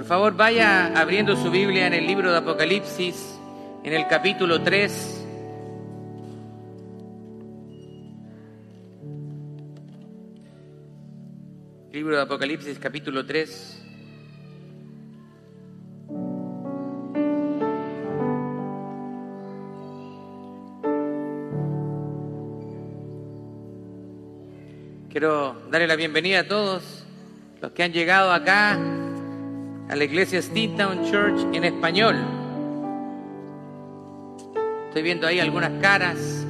Por favor, vaya abriendo su Biblia en el libro de Apocalipsis, en el capítulo 3. Libro de Apocalipsis, capítulo 3. Quiero darle la bienvenida a todos los que han llegado acá a la iglesia Steamtown Church en español. Estoy viendo ahí algunas caras.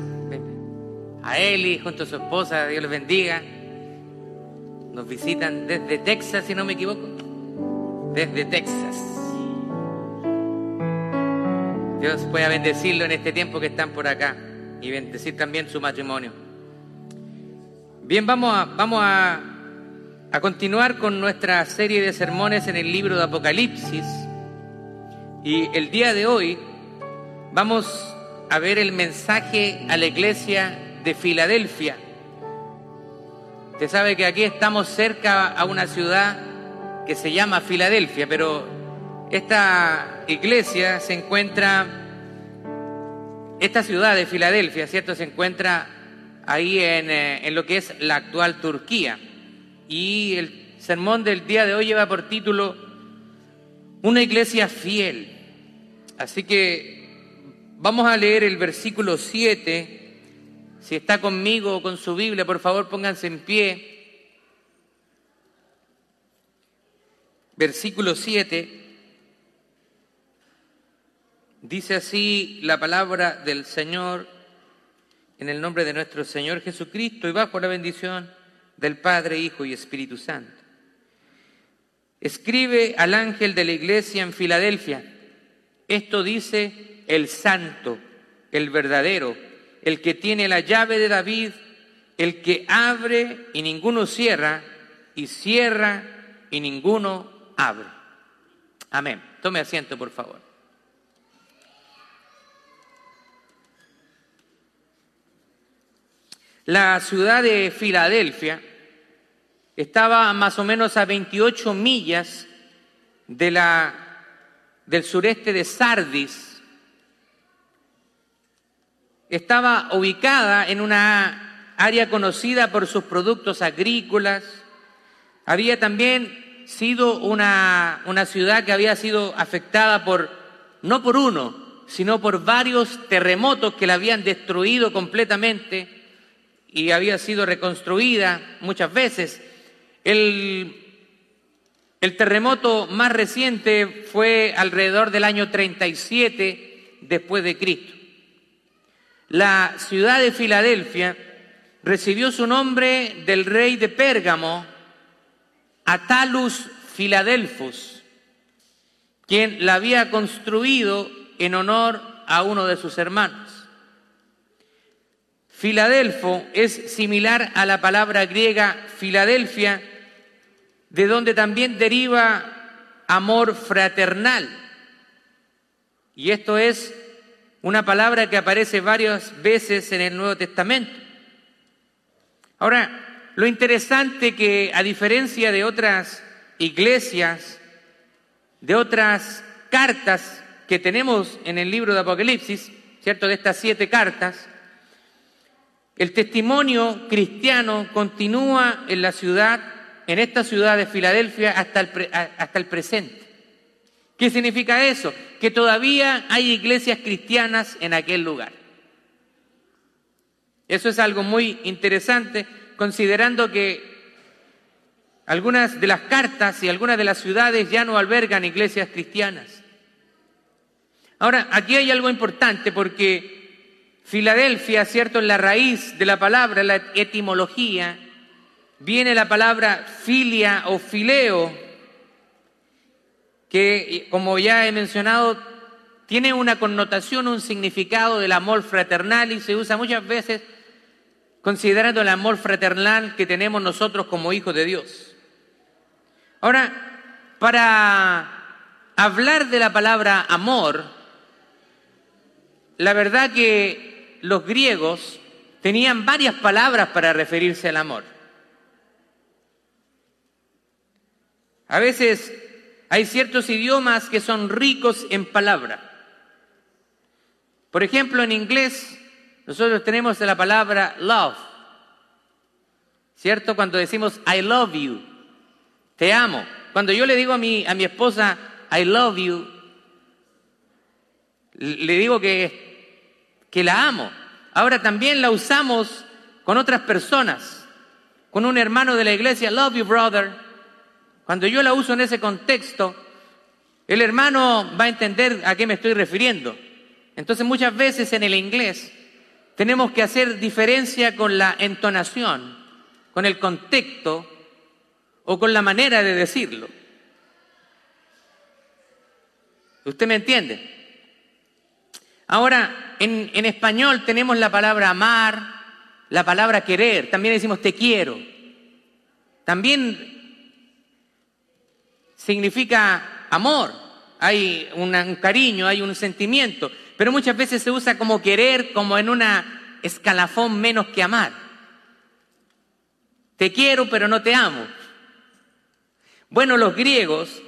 A Eli junto a su esposa, Dios les bendiga. Nos visitan desde Texas, si no me equivoco. Desde Texas. Dios pueda bendecirlo en este tiempo que están por acá y bendecir también su matrimonio. Bien, vamos a, vamos a, a continuar con nuestra serie de sermones en el libro de Apocalipsis. Y el día de hoy vamos a ver el mensaje a la iglesia de Filadelfia. Usted sabe que aquí estamos cerca a una ciudad que se llama Filadelfia, pero esta iglesia se encuentra, esta ciudad de Filadelfia, ¿cierto? Se encuentra ahí en, eh, en lo que es la actual Turquía. Y el sermón del día de hoy lleva por título Una iglesia fiel. Así que vamos a leer el versículo 7. Si está conmigo o con su Biblia, por favor pónganse en pie. Versículo 7. Dice así la palabra del Señor en el nombre de nuestro Señor Jesucristo y bajo la bendición del Padre, Hijo y Espíritu Santo. Escribe al ángel de la iglesia en Filadelfia. Esto dice el santo, el verdadero, el que tiene la llave de David, el que abre y ninguno cierra, y cierra y ninguno abre. Amén. Tome asiento, por favor. La ciudad de Filadelfia estaba más o menos a 28 millas de la, del sureste de Sardis. Estaba ubicada en una área conocida por sus productos agrícolas. Había también sido una, una ciudad que había sido afectada por, no por uno, sino por varios terremotos que la habían destruido completamente y había sido reconstruida muchas veces. El, terremoto más reciente fue alrededor del año 37 después de Cristo. La ciudad de Filadelfia recibió su nombre del rey de Pérgamo, Atalus Filadelfus, quien la había construido en honor a uno de sus hermanos. Filadelfo es similar a la palabra griega Filadelfia, de donde también deriva amor fraternal. Y esto es una palabra que aparece varias veces en el Nuevo Testamento. Ahora, lo interesante que a diferencia de otras iglesias, de otras cartas que tenemos en el libro de Apocalipsis, ¿cierto? De estas siete cartas, el testimonio cristiano continúa en la ciudad, en esta ciudad de Filadelfia hasta el, hasta el presente. ¿Qué significa eso? Que todavía hay iglesias cristianas en aquel lugar. Eso es algo muy interesante, considerando que algunas de las cartas y algunas de las ciudades ya no albergan iglesias cristianas. Ahora, aquí hay algo importante porque Filadelfia, ¿cierto? En la raíz de la palabra, la etimología, viene la palabra filia o fileo, que como ya he mencionado, tiene una connotación, un significado del amor fraternal y se usa muchas veces considerando el amor fraternal que tenemos nosotros como hijos de Dios. Ahora, para hablar de la palabra amor, la verdad que los griegos tenían varias palabras para referirse al amor. A veces hay ciertos idiomas que son ricos en palabra. Por ejemplo, en inglés nosotros tenemos la palabra love, ¿cierto? Cuando decimos I love you, te amo. Cuando yo le digo a mi, a mi esposa I love you, le digo que, que la amo. Ahora también la usamos con otras personas, con un hermano de la iglesia, love you brother. Cuando yo la uso en ese contexto, el hermano va a entender a qué me estoy refiriendo. Entonces muchas veces en el inglés tenemos que hacer diferencia con la entonación, con el contexto o con la manera de decirlo. ¿Usted me entiende? Ahora, en, español tenemos la palabra amar, la palabra querer, también decimos te quiero. También significa amor, hay un cariño, hay un sentimiento, pero muchas veces se usa como querer, como en una escalafón menos que amar. Te quiero, pero no te amo. Bueno, los griegos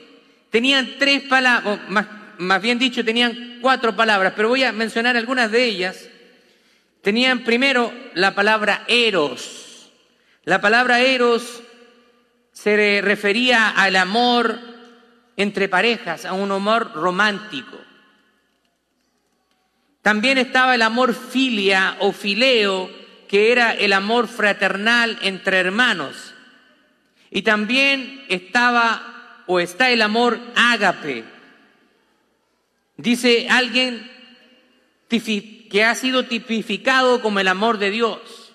tenían tres palabras, más, más bien dicho, tenían cuatro palabras, pero voy a mencionar algunas de ellas. Tenían primero la palabra eros. La palabra eros se refería al amor entre parejas, a un amor romántico. También estaba el amor filia o fileo, que era el amor fraternal entre hermanos. Y también estaba o está el amor ágape. Dice alguien que ha sido tipificado como el amor de Dios.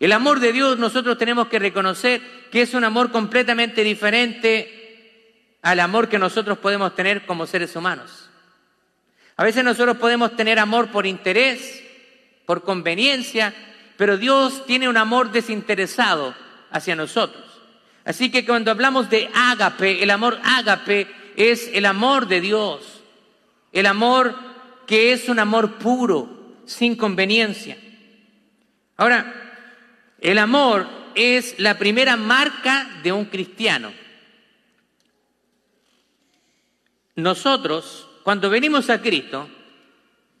El amor de Dios nosotros tenemos que reconocer que es un amor completamente diferente al amor que nosotros podemos tener como seres humanos. A veces nosotros podemos tener amor por interés, por conveniencia, pero Dios tiene un amor desinteresado hacia nosotros. Así que cuando hablamos de ágape, el amor ágape es el amor de Dios, el amor que es un amor puro, sin conveniencia. Ahora, el amor es la primera marca de un cristiano. Nosotros cuando venimos a Cristo,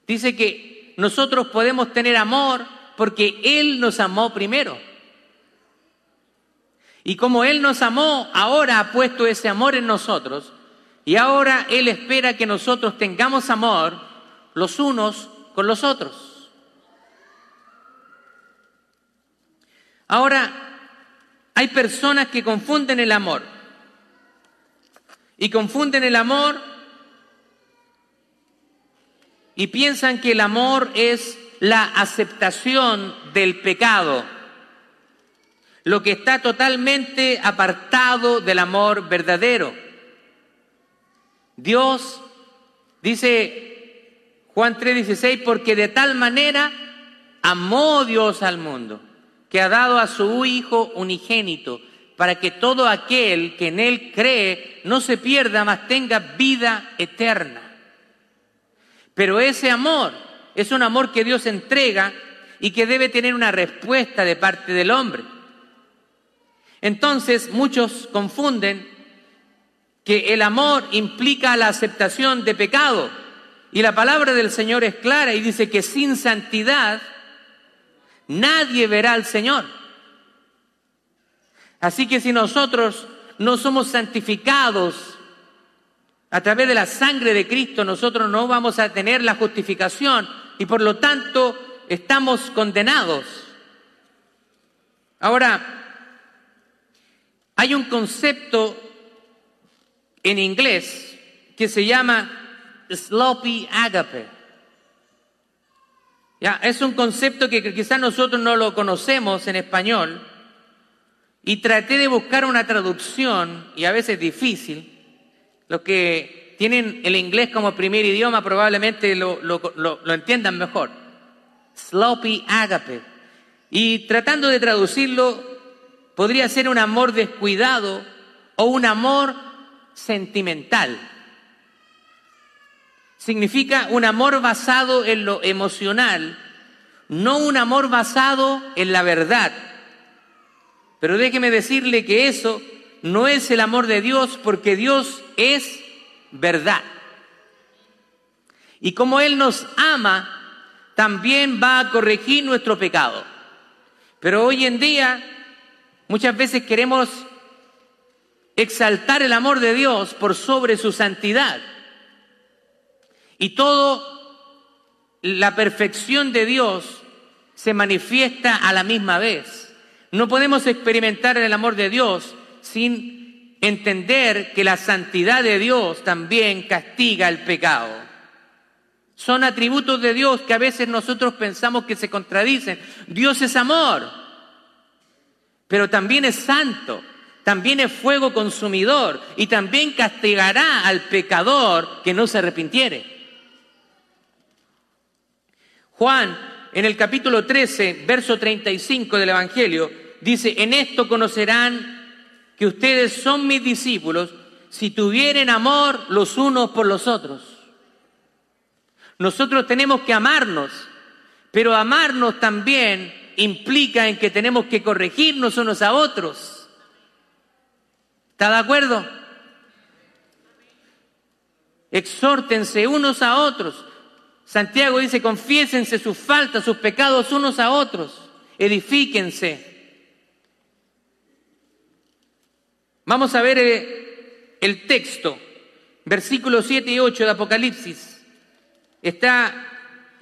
dice que nosotros podemos tener amor porque Él nos amó primero. Y como Él nos amó, ahora ha puesto ese amor en nosotros y ahora Él espera que nosotros tengamos amor los unos con los otros. Ahora, hay personas que confunden el amor y confunden el amor y piensan que el amor es la aceptación del pecado, lo que está totalmente apartado del amor verdadero. Dios, dice Juan 3:16, porque de tal manera amó Dios al mundo, que ha dado a su Hijo unigénito, para que todo aquel que en Él cree no se pierda, mas tenga vida eterna. Pero ese amor es un amor que Dios entrega y que debe tener una respuesta de parte del hombre. Entonces muchos confunden que el amor implica la aceptación de pecado. Y la palabra del Señor es clara y dice que sin santidad nadie verá al Señor. Así que si nosotros no somos santificados a través de la sangre de Cristo nosotros no vamos a tener la justificación y por lo tanto estamos condenados. Ahora, hay un concepto en inglés que se llama sloppy agape. Es un concepto que quizás nosotros no lo conocemos en español y traté de buscar una traducción y a veces difícil los que tienen el inglés como primer idioma probablemente lo, entiendan mejor. Sloppy agape. Y tratando de traducirlo, podría ser un amor descuidado o un amor sentimental. Significa un amor basado en lo emocional, no un amor basado en la verdad. Pero déjeme decirle que eso no es el amor de Dios porque Dios es verdad. Y como Él nos ama, también va a corregir nuestro pecado. Pero hoy en día muchas veces queremos exaltar el amor de Dios por sobre su santidad. Y todo la perfección de Dios se manifiesta a la misma vez. No podemos experimentar el amor de Dios sin entender que la santidad de Dios también castiga el pecado. Son atributos de Dios que a veces nosotros pensamos que se contradicen. Dios es amor, pero también es santo también es fuego consumidor y también castigará al pecador que no se arrepintiere. Juan, en el capítulo 13, verso 35 del Evangelio, dice, en esto conocerán que ustedes son mis discípulos si tuvieren amor los unos por los otros. Nosotros tenemos que amarnos, pero amarnos también implica en que tenemos que corregirnos unos a otros. ¿Está de acuerdo? Exhórtense unos a otros. Santiago dice, confiésense sus faltas, sus pecados unos a otros. Edifíquense. Vamos a ver eh, el, texto, versículos 7 y 8 de Apocalipsis. Está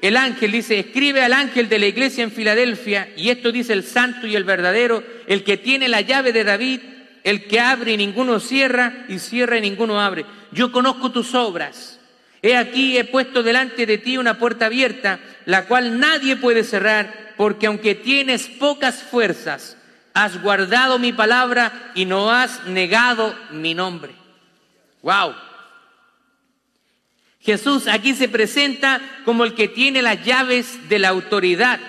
el ángel, dice, escribe al ángel de la iglesia en Filadelfia, y esto dice el santo y el verdadero, el que tiene la llave de David, el que abre y ninguno cierra, y cierra y ninguno abre. Yo conozco tus obras. He aquí, he puesto delante de ti una puerta abierta, la cual nadie puede cerrar, porque aunque tienes pocas fuerzas, has guardado mi palabra y no has negado mi nombre. Wow. Jesús aquí se presenta como el que tiene las llaves de la autoridad,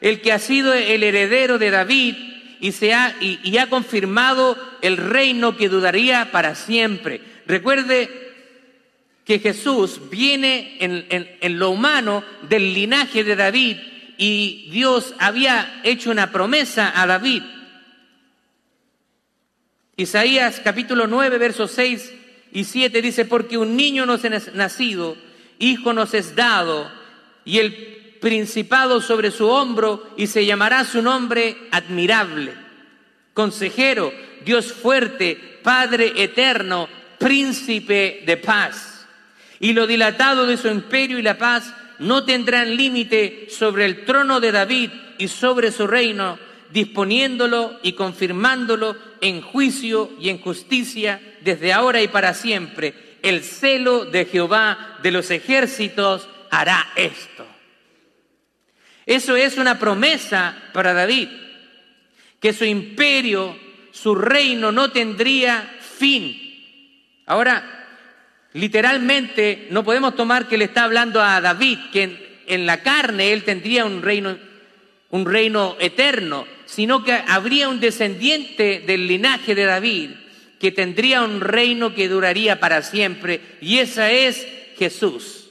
el que ha sido el heredero de David, y, se ha, y, ha confirmado el reino que dudaría para siempre. Recuerde que Jesús viene en, lo humano del linaje de David y Dios había hecho una promesa a David. Isaías capítulo 9, versos 6 y 7 dice, porque un niño nos es nacido, hijo nos es dado, y el principado sobre su hombro y se llamará su nombre admirable, consejero, Dios fuerte, Padre eterno, príncipe de paz. Y lo dilatado de su imperio y la paz no tendrán límite sobre el trono de David y sobre su reino, disponiéndolo y confirmándolo en juicio y en justicia desde ahora y para siempre. El celo de Jehová de los ejércitos hará esto. Eso es una promesa para David, que su imperio, su reino no tendría fin. Ahora, literalmente no podemos tomar que le está hablando a David, que en, la carne él tendría un reino, un reino eterno, sino que habría un descendiente del linaje de David que tendría un reino que duraría para siempre, y esa es Jesús.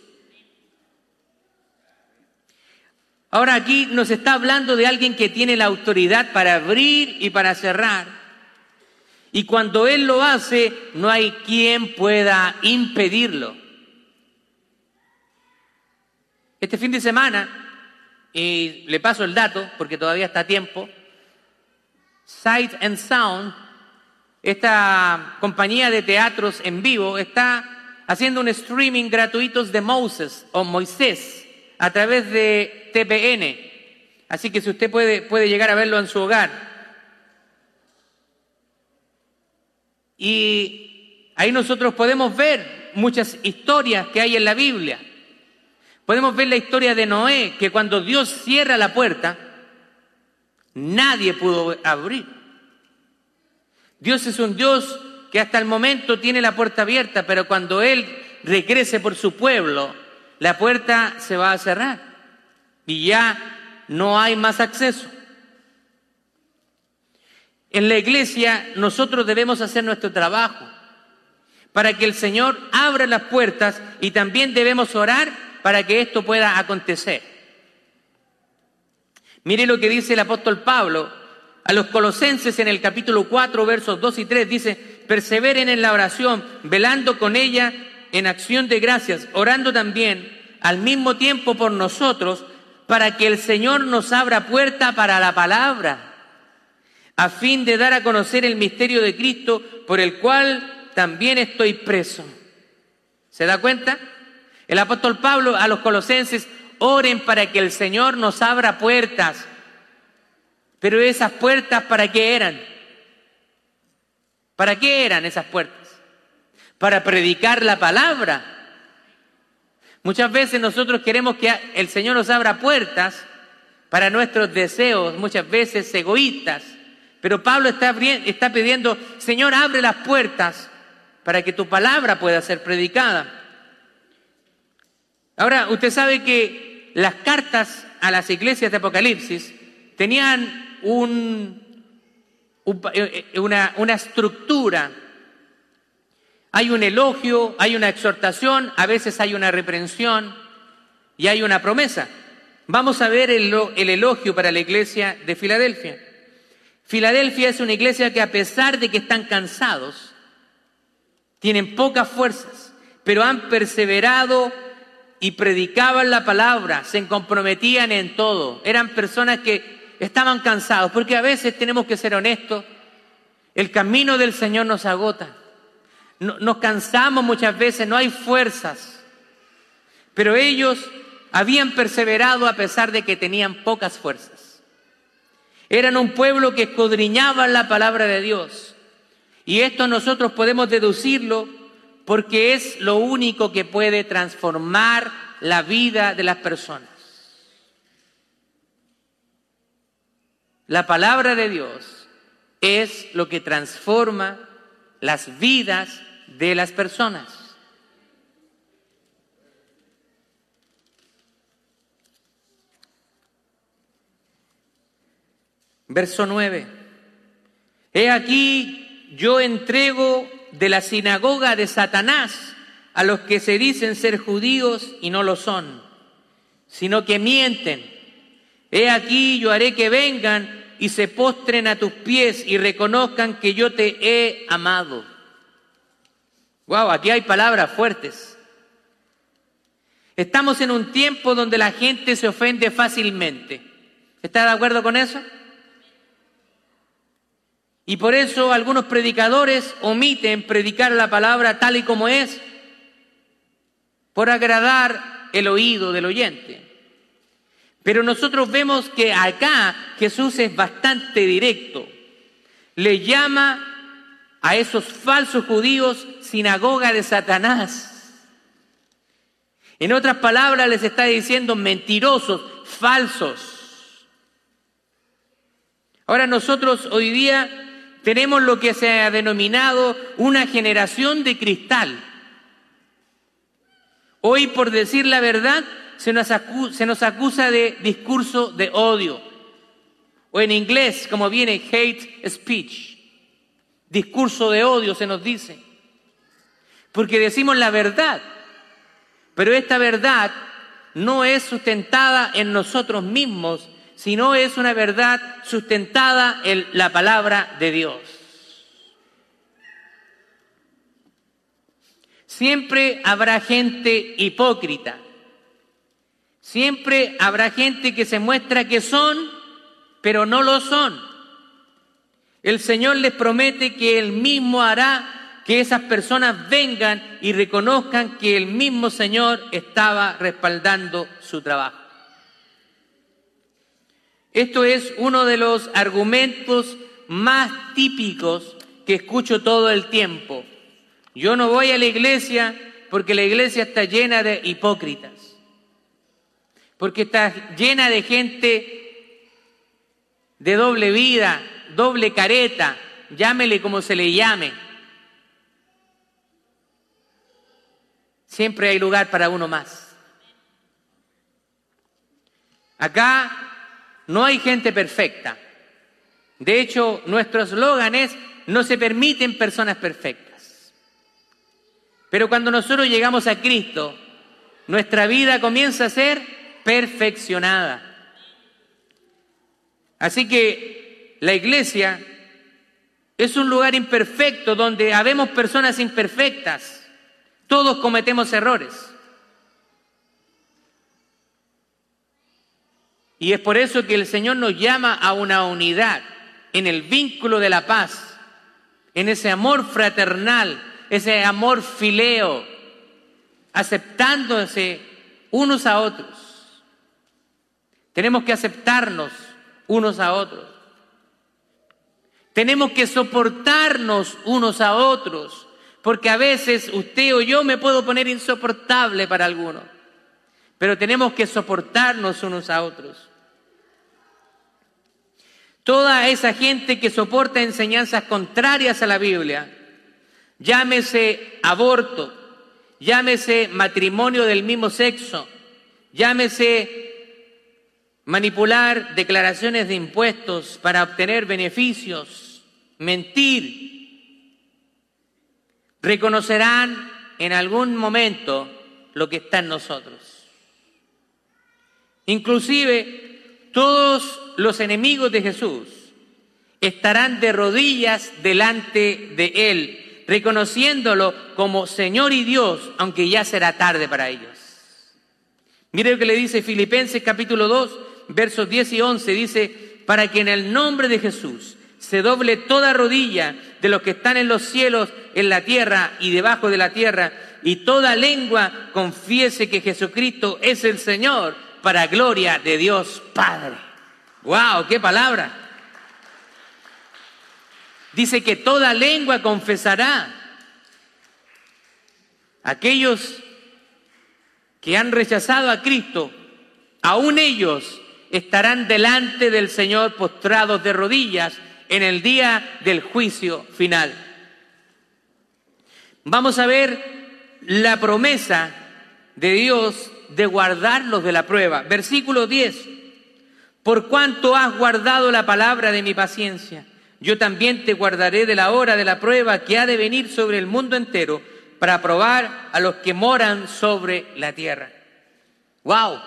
Ahora aquí nos está hablando de alguien que tiene la autoridad para abrir y para cerrar. Y cuando Él lo hace, no hay quien pueda impedirlo. Este fin de semana, y le paso el dato porque todavía está a tiempo, Sight and Sound, esta compañía de teatros en vivo, está haciendo un streaming gratuito de Moses o Moisés a través de TPN. Así que si usted puede, puede llegar a verlo en su hogar. Y ahí nosotros podemos ver muchas historias que hay en la Biblia. Podemos ver la historia de Noé, que cuando Dios cierra la puerta, nadie pudo abrir. Dios es un Dios que hasta el momento tiene la puerta abierta, pero cuando Él regrese por su pueblo, la puerta se va a cerrar y ya no hay más acceso. En la iglesia nosotros debemos hacer nuestro trabajo para que el Señor abra las puertas y también debemos orar para que esto pueda acontecer. Mire lo que dice el apóstol Pablo a los colosenses en el capítulo 4, versos 2 y 3, dice, perseveren en la oración, velando con ella en acción de gracias, orando también al mismo tiempo por nosotros, para que el Señor nos abra puerta para la palabra, a fin de dar a conocer el misterio de Cristo, por el cual también estoy preso. ¿Se da cuenta? El apóstol Pablo a los colosenses, oren para que el Señor nos abra puertas. Pero esas puertas, ¿para qué eran? ¿Para qué eran esas puertas? Para predicar la palabra. Muchas veces nosotros queremos que el Señor nos abra puertas para nuestros deseos, muchas veces egoístas. Pero Pablo está, está pidiendo, Señor, abre las puertas para que tu palabra pueda ser predicada. Ahora, usted sabe que las cartas a las iglesias de Apocalipsis tenían un, eh, eh, una, una estructura. Hay un elogio, hay una exhortación, a veces hay una reprensión y hay una promesa. Vamos a ver el, el, elogio para la iglesia de Filadelfia. Filadelfia es una iglesia que a pesar de que están cansados, tienen pocas fuerzas, pero han perseverado y predicaban la palabra, se comprometían en todo. Eran personas que estaban cansados, porque a veces tenemos que ser honestos, el camino del Señor nos agota. Nos cansamos muchas veces, no hay fuerzas. Pero ellos habían perseverado a pesar de que tenían pocas fuerzas. Eran un pueblo que escudriñaba la palabra de Dios. Y esto nosotros podemos deducirlo porque es lo único que puede transformar la vida de las personas. La palabra de Dios es lo que transforma las vidas de las personas. Verso 9. He aquí, yo entrego de la sinagoga de Satanás a los que se dicen ser judíos y no lo son, sino que mienten. He aquí yo haré que vengan y se postren a tus pies y reconozcan que yo te he amado. Wow, aquí hay palabras fuertes. Estamos en un tiempo donde la gente se ofende fácilmente. ¿Está de acuerdo con eso? Y por eso algunos predicadores omiten predicar la palabra tal y como es, por agradar el oído del oyente. Pero nosotros vemos que acá Jesús es bastante directo. Le llama a esos falsos judíos sinagoga de Satanás. En otras palabras les está diciendo mentirosos, falsos. Ahora nosotros hoy día tenemos lo que se ha denominado una generación de cristal. Hoy, por decir la verdad, se nos, acusa, de discurso de odio. O en inglés, como viene, hate speech. Discurso de odio se nos dice. Porque decimos la verdad. Pero esta verdad no es sustentada en nosotros mismos, sino es una verdad sustentada en la palabra de Dios. Siempre habrá gente hipócrita. Siempre habrá gente que se muestra que son, pero no lo son. El Señor les promete que Él mismo hará que esas personas vengan y reconozcan que el mismo Señor estaba respaldando su trabajo. Esto es uno de los argumentos más típicos que escucho todo el tiempo. Yo no voy a la iglesia porque la iglesia está llena de hipócritas, porque está llena de gente de doble vida, doble careta, llámele como se le llame. Siempre hay lugar para uno más. Acá no hay gente perfecta. De hecho, nuestro eslogan es, no se permiten personas perfectas. Pero cuando nosotros llegamos a Cristo, nuestra vida comienza a ser perfeccionada. Así que la iglesia es un lugar imperfecto donde habemos personas imperfectas. Todos cometemos errores. Y es por eso que el Señor nos llama a una unidad en el vínculo de la paz, en ese amor fraternal, ese amor fileo, aceptándose unos a otros. Tenemos que aceptarnos unos a otros. Tenemos que soportarnos unos a otros, porque a veces usted o yo me puedo poner insoportable para algunos, pero tenemos que soportarnos unos a otros. Toda esa gente que soporta enseñanzas contrarias a la Biblia, llámese aborto, llámese matrimonio del mismo sexo, llámese manipular declaraciones de impuestos para obtener beneficios, mentir, reconocerán en algún momento lo que está en nosotros. Inclusive todos los enemigos de Jesús estarán de rodillas delante de Él, reconociéndolo como Señor y Dios, aunque ya será tarde para ellos. Mire lo que le dice Filipenses capítulo 2, versos 10 y 11, dice, para que en el nombre de Jesús se doble toda rodilla de los que están en los cielos, en la tierra y debajo de la tierra, y toda lengua confiese que Jesucristo es el Señor, para gloria de Dios Padre. ¡Wow! ¡Qué palabra! Dice que toda lengua confesará. Aquellos que han rechazado a Cristo, aún ellos estarán delante del Señor postrados de rodillas en el día del juicio final. Vamos a ver la promesa de Dios de guardarlos de la prueba. Versículo 10. Por cuanto has guardado la palabra de mi paciencia, yo también te guardaré de la hora de la prueba que ha de venir sobre el mundo entero para probar a los que moran sobre la tierra. Wow,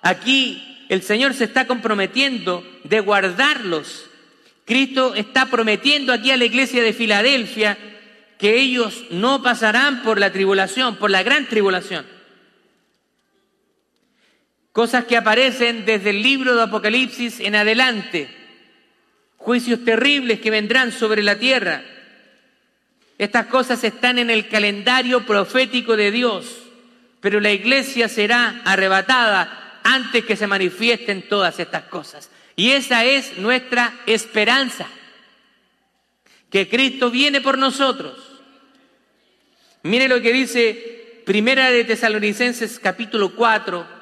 aquí el Señor se está comprometiendo de guardarlos. Cristo está prometiendo aquí a la iglesia de Filadelfia que ellos no pasarán por la tribulación, por la gran tribulación. Cosas que aparecen desde el libro de Apocalipsis en adelante. Juicios terribles que vendrán sobre la tierra. Estas cosas están en el calendario profético de Dios, pero la iglesia será arrebatada antes que se manifiesten todas estas cosas. Y esa es nuestra esperanza, que Cristo viene por nosotros. Mire lo que dice Primera de Tesalonicenses capítulo 4,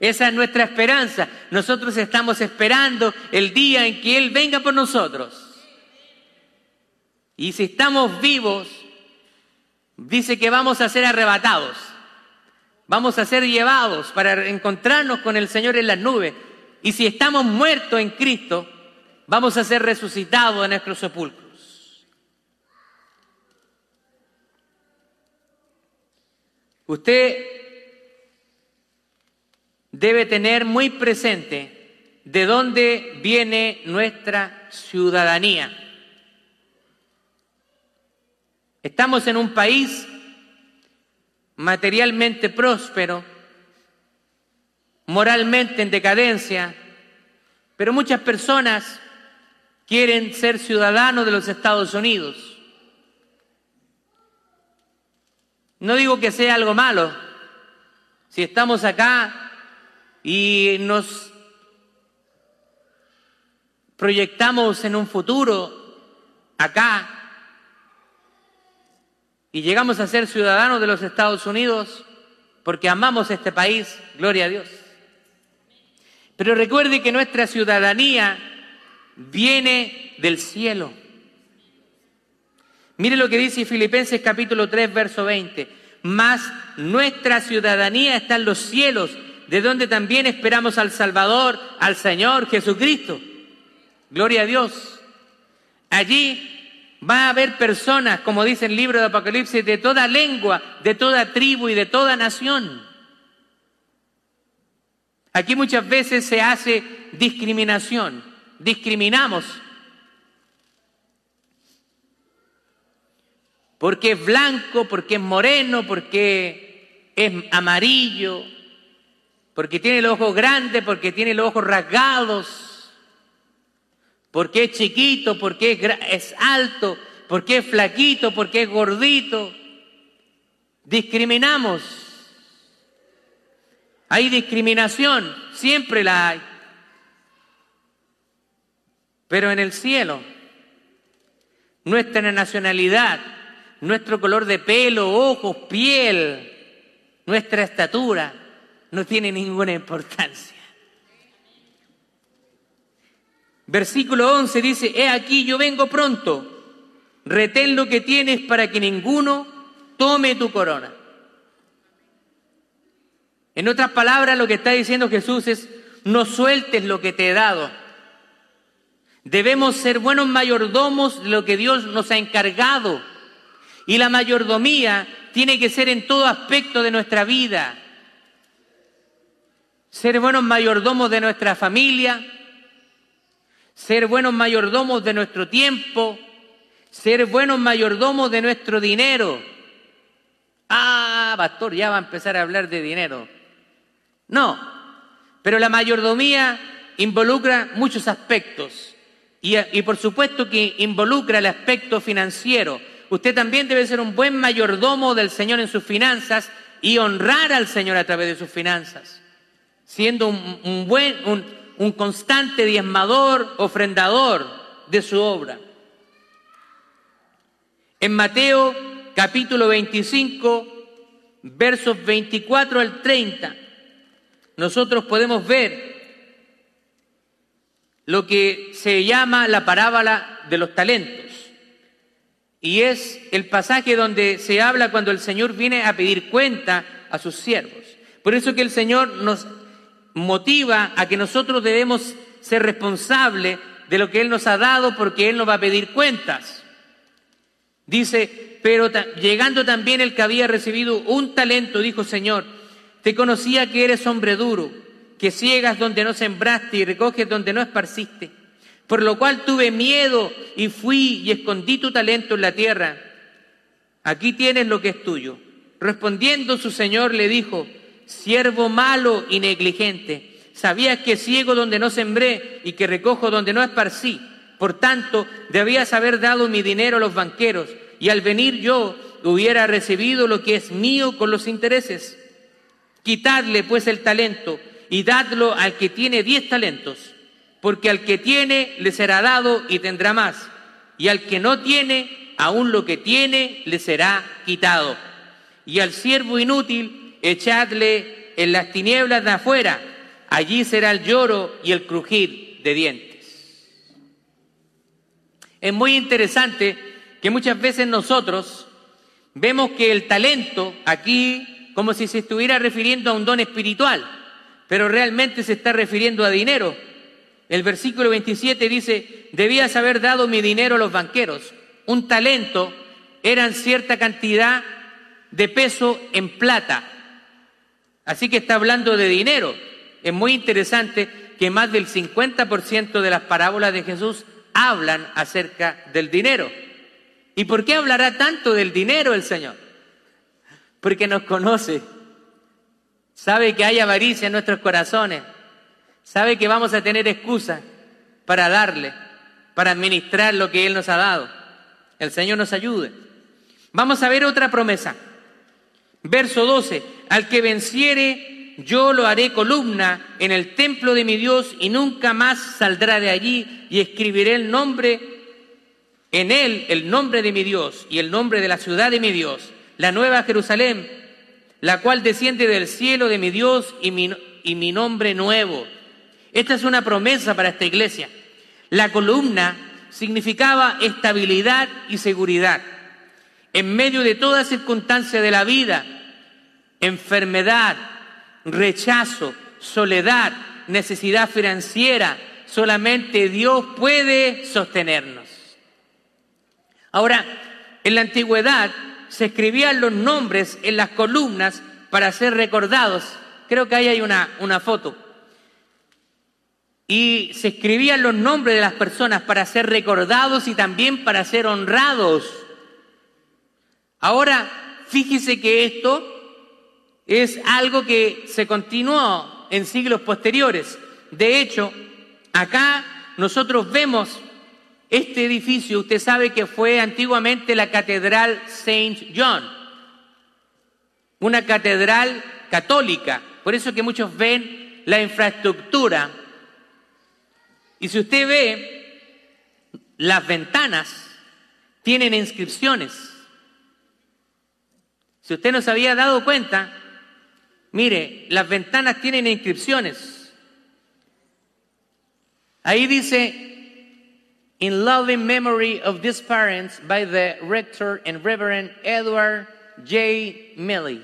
Esa es nuestra esperanza. Nosotros estamos esperando el día en que Él venga por nosotros. Y si estamos vivos, dice que vamos a ser arrebatados. Vamos a ser llevados para encontrarnos con el Señor en las nubes. Y si estamos muertos en Cristo, vamos a ser resucitados en nuestros sepulcros. Usted debe tener muy presente de dónde viene nuestra ciudadanía. Estamos en un país materialmente próspero, moralmente en decadencia, pero muchas personas quieren ser ciudadanos de los Estados Unidos. No digo que sea algo malo. Si estamos acá y nos proyectamos en un futuro acá y llegamos a ser ciudadanos de los Estados Unidos porque amamos este país, gloria a Dios. Pero recuerde que nuestra ciudadanía viene del cielo. Mire lo que dice Filipenses capítulo 3, verso 20. Mas nuestra ciudadanía está en los cielos, de donde también esperamos al Salvador, al Señor Jesucristo. Gloria a Dios. Allí va a haber personas, como dice el libro de Apocalipsis, de toda lengua, de toda tribu y de toda nación. Aquí muchas veces se hace discriminación, discriminamos. Porque es blanco, porque es moreno, porque es amarillo, porque tiene los ojos grandes, porque tiene los ojos rasgados, porque es chiquito, porque es, es alto, porque es flaquito, porque es gordito. Discriminamos. Hay discriminación, siempre la hay. Pero en el cielo, nuestra nacionalidad, nuestro color de pelo, ojos, piel, nuestra estatura, no tiene ninguna importancia. Versículo 11 dice, he aquí yo vengo pronto, retén lo que tienes para que ninguno tome tu corona. En otras palabras, lo que está diciendo Jesús es, no sueltes lo que te he dado. Debemos ser buenos mayordomos de lo que Dios nos ha encargado. Y la mayordomía tiene que ser en todo aspecto de nuestra vida. Ser buenos mayordomos de nuestra familia, ser buenos mayordomos de nuestro tiempo, ser buenos mayordomos de nuestro dinero. Ah, pastor, ya va a empezar a hablar de dinero. No, pero la mayordomía involucra muchos aspectos y, y, por supuesto que involucra el aspecto financiero. Usted también debe ser un buen mayordomo del Señor en sus finanzas y honrar al Señor a través de sus finanzas, siendo un, un buen, un, constante diezmador, ofrendador de su obra. En Mateo capítulo 25, versos 24 al 30, nosotros podemos ver lo que se llama la parábola de los talentos. Y es el pasaje donde se habla cuando el Señor viene a pedir cuenta a sus siervos. Por eso que el Señor nos motiva a que nosotros debemos ser responsables de lo que Él nos ha dado porque Él nos va a pedir cuentas. Dice, pero llegando también el que había recibido un talento, dijo Señor, te conocía que eres hombre duro, que ciegas donde no sembraste y recoges donde no esparciste. Por lo cual tuve miedo y fui y escondí tu talento en la tierra. Aquí tienes lo que es tuyo. Respondiendo su señor le dijo, siervo malo y negligente, sabías que ciego donde no sembré y que recojo donde no esparcí. Por tanto, debías haber dado mi dinero a los banqueros y al venir yo hubiera recibido lo que es mío con los intereses. Quitadle pues el talento y dadlo al que tiene diez talentos, porque al que tiene le será dado y tendrá más, y al que no tiene, aún lo que tiene le será quitado. Y al siervo inútil echadle en las tinieblas de afuera, allí será el lloro y el crujir de dientes. Es muy interesante que muchas veces nosotros vemos que el talento aquí como si se estuviera refiriendo a un don espiritual, pero realmente se está refiriendo a dinero. El versículo 27 dice, debías haber dado mi dinero a los banqueros. Un talento eran cierta cantidad de peso en plata. Así que está hablando de dinero. Es muy interesante que más del 50% de las parábolas de Jesús hablan acerca del dinero. ¿Y por qué hablará tanto del dinero el Señor? porque nos conoce, sabe que hay avaricia en nuestros corazones, sabe que vamos a tener excusa para darle, para administrar lo que Él nos ha dado. El Señor nos ayude. Vamos a ver otra promesa. Verso 12, al que venciere, yo lo haré columna en el templo de mi Dios y nunca más saldrá de allí y escribiré el nombre, en él el nombre de mi Dios y el nombre de la ciudad de mi Dios la nueva Jerusalén, la cual desciende del cielo de mi Dios y mi, y mi nombre nuevo. Esta es una promesa para esta iglesia. La columna significaba estabilidad y seguridad. En medio de toda circunstancia de la vida, enfermedad, rechazo, soledad, necesidad financiera, solamente Dios puede sostenernos. Ahora, en la antigüedad se escribían los nombres en las columnas para ser recordados. Creo que ahí hay una, una foto. Y se escribían los nombres de las personas para ser recordados y también para ser honrados. Ahora, fíjese que esto es algo que se continuó en siglos posteriores. De hecho, acá nosotros vemos este edificio, usted sabe que fue antiguamente la Catedral Saint John, una catedral católica. Por eso que muchos ven la infraestructura. Y si usted ve, las ventanas tienen inscripciones. Si usted no se había dado cuenta, mire, las ventanas tienen inscripciones. Ahí dice in loving memory of these parents by the rector and Reverend Edward J. Milley.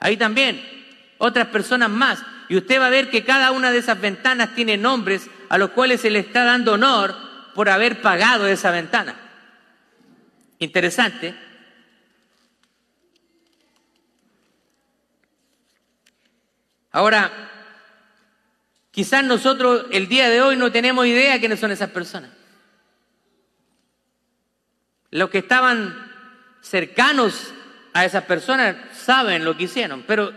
Ahí también, otras personas más. Y usted va a ver que cada una de esas ventanas tiene nombres a los cuales se le está dando honor por haber pagado esa ventana. Interesante. Ahora, Quizás nosotros el día de hoy no tenemos idea quiénes son esas personas. Los que estaban cercanos a esas personas saben lo que hicieron, pero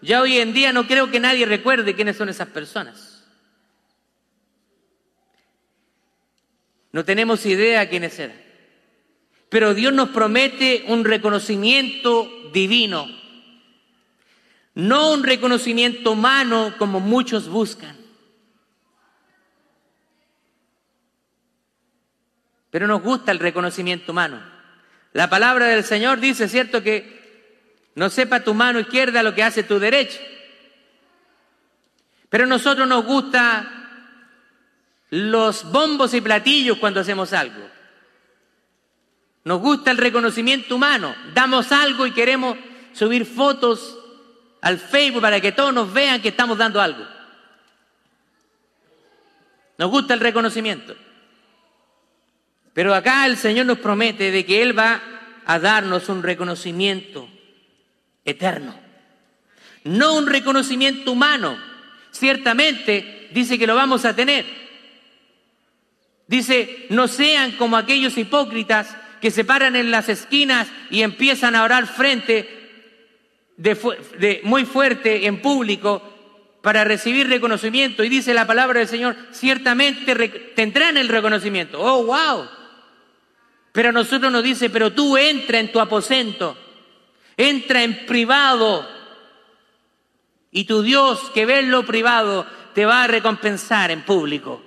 ya hoy en día no creo que nadie recuerde quiénes son esas personas. No tenemos idea quiénes eran. Pero Dios nos promete un reconocimiento divino, no un reconocimiento humano como muchos buscan. pero nos gusta el reconocimiento humano. La palabra del Señor dice, ¿cierto? Que no sepa tu mano izquierda lo que hace tu derecha. Pero a nosotros nos gusta los bombos y platillos cuando hacemos algo. Nos gusta el reconocimiento humano. Damos algo y queremos subir fotos al Facebook para que todos nos vean que estamos dando algo. Nos gusta el reconocimiento. Pero acá el Señor nos promete de que Él va a darnos un reconocimiento eterno. No un reconocimiento humano. Ciertamente dice que lo vamos a tener. Dice, no sean como aquellos hipócritas que se paran en las esquinas y empiezan a orar frente de, muy fuerte en público para recibir reconocimiento. Y dice la palabra del Señor, ciertamente tendrán el reconocimiento. Oh, wow. Pero nosotros nos dice, pero tú entra en tu aposento, entra en privado y tu Dios que ve en lo privado te va a recompensar en público.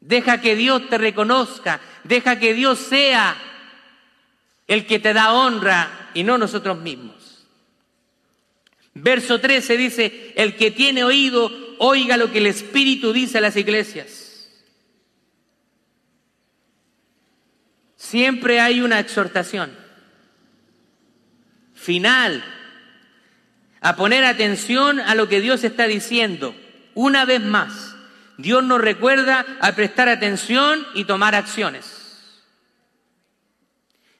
Deja que Dios te reconozca, deja que Dios sea el que te da honra y no nosotros mismos. Verso 13 dice, el que tiene oído, oiga lo que el Espíritu dice a las iglesias. siempre hay una exhortación final a poner atención a lo que Dios está diciendo. Una vez más, Dios nos recuerda a prestar atención y tomar acciones.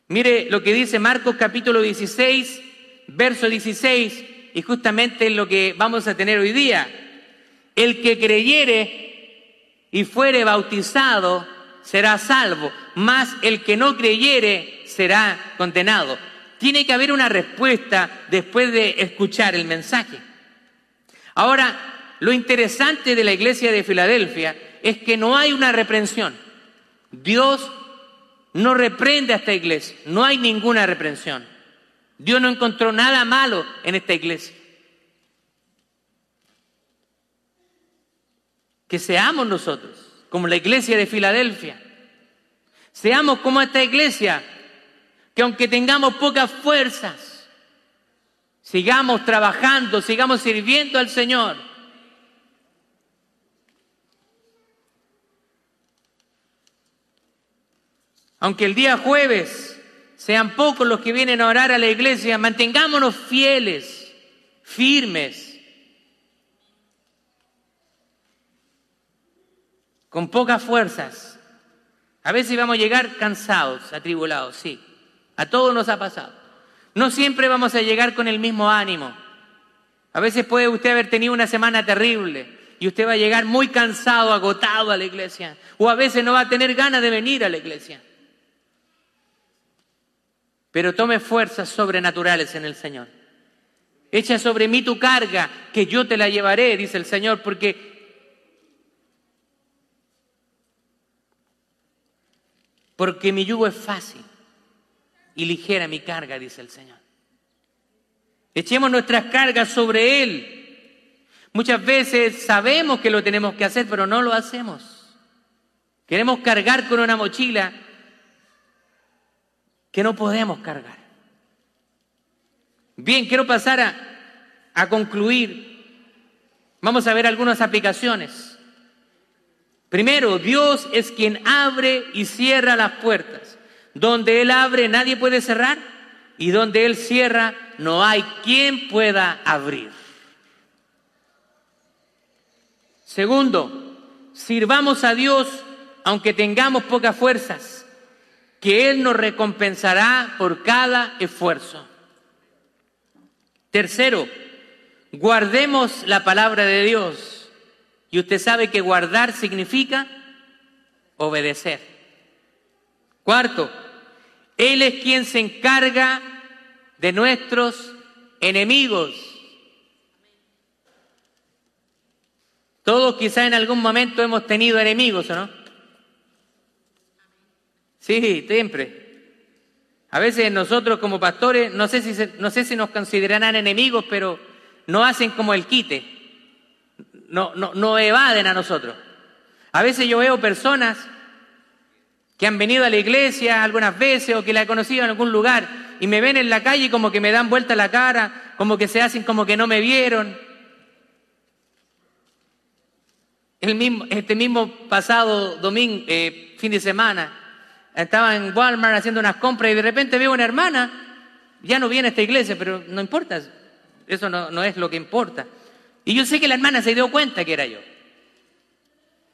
Mire lo que dice Marcos capítulo 16, verso 16, y justamente es lo que vamos a tener hoy día. El que creyere y fuere bautizado será salvo, mas el que no creyere será condenado. Tiene que haber una respuesta después de escuchar el mensaje. Ahora, lo interesante de la iglesia de Filadelfia es que no hay una reprensión. Dios no reprende a esta iglesia, no hay ninguna reprensión. Dios no encontró nada malo en esta iglesia. Que seamos nosotros como la iglesia de Filadelfia. Seamos como esta iglesia, que aunque tengamos pocas fuerzas, sigamos trabajando, sigamos sirviendo al Señor. Aunque el día jueves sean pocos los que vienen a orar a la iglesia, mantengámonos fieles, firmes, con pocas fuerzas. A veces vamos a llegar cansados, atribulados, sí. A todos nos ha pasado. No siempre vamos a llegar con el mismo ánimo. A veces puede usted haber tenido una semana terrible y usted va a llegar muy cansado, agotado a la iglesia. O a veces no va a tener ganas de venir a la iglesia. Pero tome fuerzas sobrenaturales en el Señor. Echa sobre mí tu carga, que yo te la llevaré, dice el Señor, porque porque mi yugo es fácil y ligera mi carga, dice el Señor. Echemos nuestras cargas sobre Él. Muchas veces sabemos que lo tenemos que hacer, pero no lo hacemos. Queremos cargar con una mochila que no podemos cargar. Bien, quiero pasar a, a concluir. Vamos a ver algunas aplicaciones. Primero, Dios es quien abre y cierra las puertas. Donde Él abre, nadie puede cerrar. Y donde Él cierra, no hay quien pueda abrir. Segundo, sirvamos a Dios aunque tengamos pocas fuerzas, que Él nos recompensará por cada esfuerzo. Tercero, guardemos la palabra de Dios. Y usted sabe que guardar significa obedecer. Cuarto, Él es quien se encarga de nuestros enemigos. Todos quizá en algún momento hemos tenido enemigos, ¿o no? Sí, siempre. A veces nosotros como pastores, no sé si, no sé si nos considerarán enemigos, pero no hacen como el quite. No, no, no evaden a nosotros. A veces yo veo personas que han venido a la iglesia algunas veces o que la he conocido en algún lugar y me ven en la calle como que me dan vuelta la cara, como que se hacen como que no me vieron. El mismo, este mismo pasado domingo, eh, fin de semana, estaba en Walmart haciendo unas compras y de repente veo una hermana, ya no viene a esta iglesia, pero no importa, eso no, no es lo que importa. Y yo sé que la hermana se dio cuenta que era yo.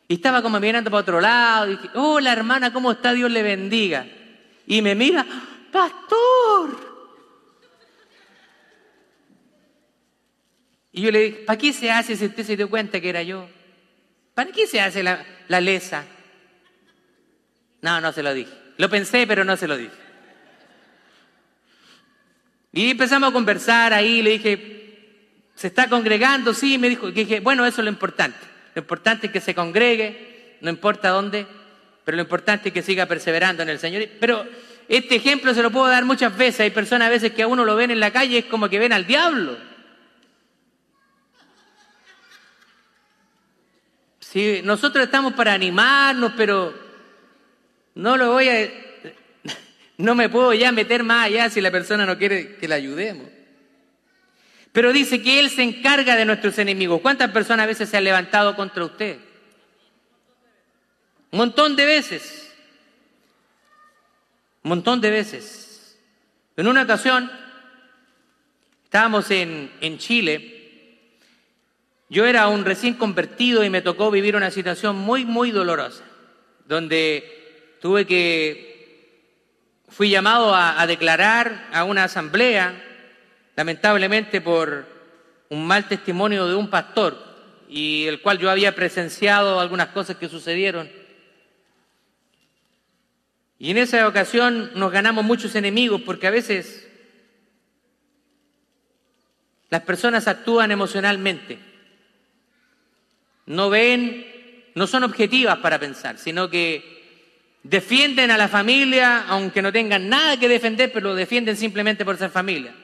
Y estaba como mirando para otro lado. Y dije, oh, la hermana, ¿cómo está? Dios le bendiga. Y me mira, pastor. Y yo le dije, ¿para qué se hace si usted se dio cuenta que era yo? ¿Para qué se hace la, la lesa? No, no se lo dije. Lo pensé, pero no se lo dije. Y empezamos a conversar ahí, le dije, ¿se está congregando? Sí, me dijo, dije, bueno, eso es lo importante. Lo importante es que se congregue, no importa dónde, pero lo importante es que siga perseverando en el Señor. Pero este ejemplo se lo puedo dar muchas veces. Hay personas a veces que a uno lo ven en la calle, es como que ven al diablo. Si nosotros estamos para animarnos, pero no lo voy a. No me puedo ya meter más allá si la persona no quiere que la ayudemos. Pero dice que Él se encarga de nuestros enemigos. ¿Cuántas personas a veces se han levantado contra usted? Un montón de veces. Un montón de veces. En una ocasión, estábamos en, en Chile. Yo era un recién convertido y me tocó vivir una situación muy, muy dolorosa, donde tuve que, fui llamado a, declarar a una asamblea lamentablemente por un mal testimonio de un pastor y el cual yo había presenciado algunas cosas que sucedieron. Y en esa ocasión nos ganamos muchos enemigos porque a veces las personas actúan emocionalmente. No ven, no son objetivas para pensar, sino que defienden a la familia aunque no tengan nada que defender, pero lo defienden simplemente por ser familia.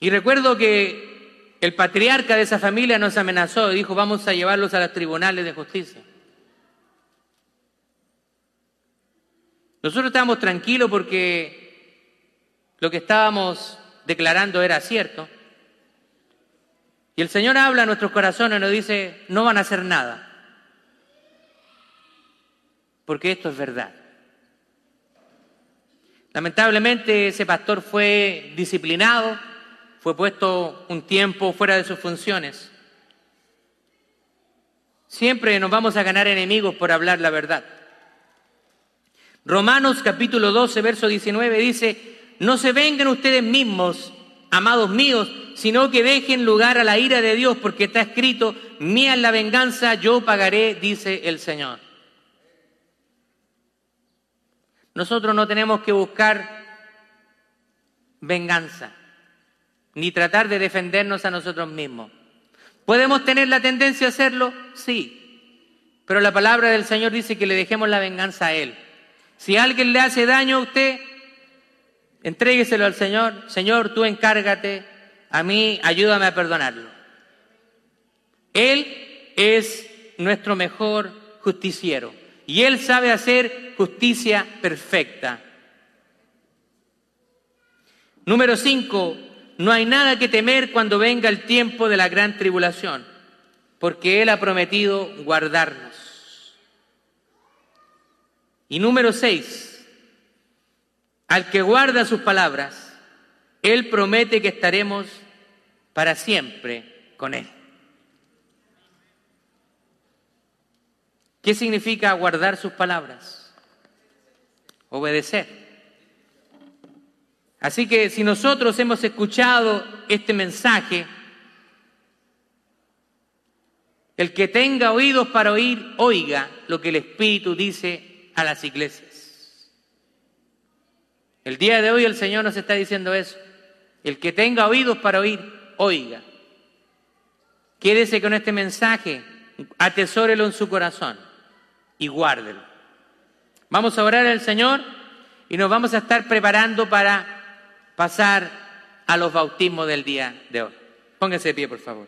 Y recuerdo que el patriarca de esa familia nos amenazó y dijo, vamos a llevarlos a los tribunales de justicia. Nosotros estábamos tranquilos porque lo que estábamos declarando era cierto. Y el Señor habla a nuestros corazones y nos dice, no van a hacer nada. Porque esto es verdad. Lamentablemente ese pastor fue disciplinado, fue puesto un tiempo fuera de sus funciones. Siempre nos vamos a ganar enemigos por hablar la verdad. Romanos capítulo 12, verso 19 dice, no se vengan ustedes mismos, amados míos, sino que dejen lugar a la ira de Dios, porque está escrito, mía es la venganza, yo pagaré, dice el Señor. Nosotros no tenemos que buscar venganza, ni tratar de defendernos a nosotros mismos. ¿Podemos tener la tendencia a hacerlo? Sí. Pero la palabra del Señor dice que le dejemos la venganza a Él. Si alguien le hace daño a usted, entrégueselo al Señor. Señor, tú encárgate. A mí, ayúdame a perdonarlo. Él es nuestro mejor justiciero. Y Él sabe hacer justicia perfecta. Número cinco, no hay nada que temer cuando venga el tiempo de la gran tribulación, porque Él ha prometido guardarnos. Y número seis, al que guarda sus palabras, Él promete que estaremos para siempre con Él. ¿Qué significa guardar sus palabras? Obedecer. Así que si nosotros hemos escuchado este mensaje, el que tenga oídos para oír, oiga lo que el Espíritu dice a las iglesias. El día de hoy el Señor nos está diciendo eso. El que tenga oídos para oír, oiga. Quédese con este mensaje, atesórelo en su corazón y guárdelo. Vamos a orar al Señor y nos vamos a estar preparando para pasar a los bautismos del día de hoy. Póngase de pie, por favor.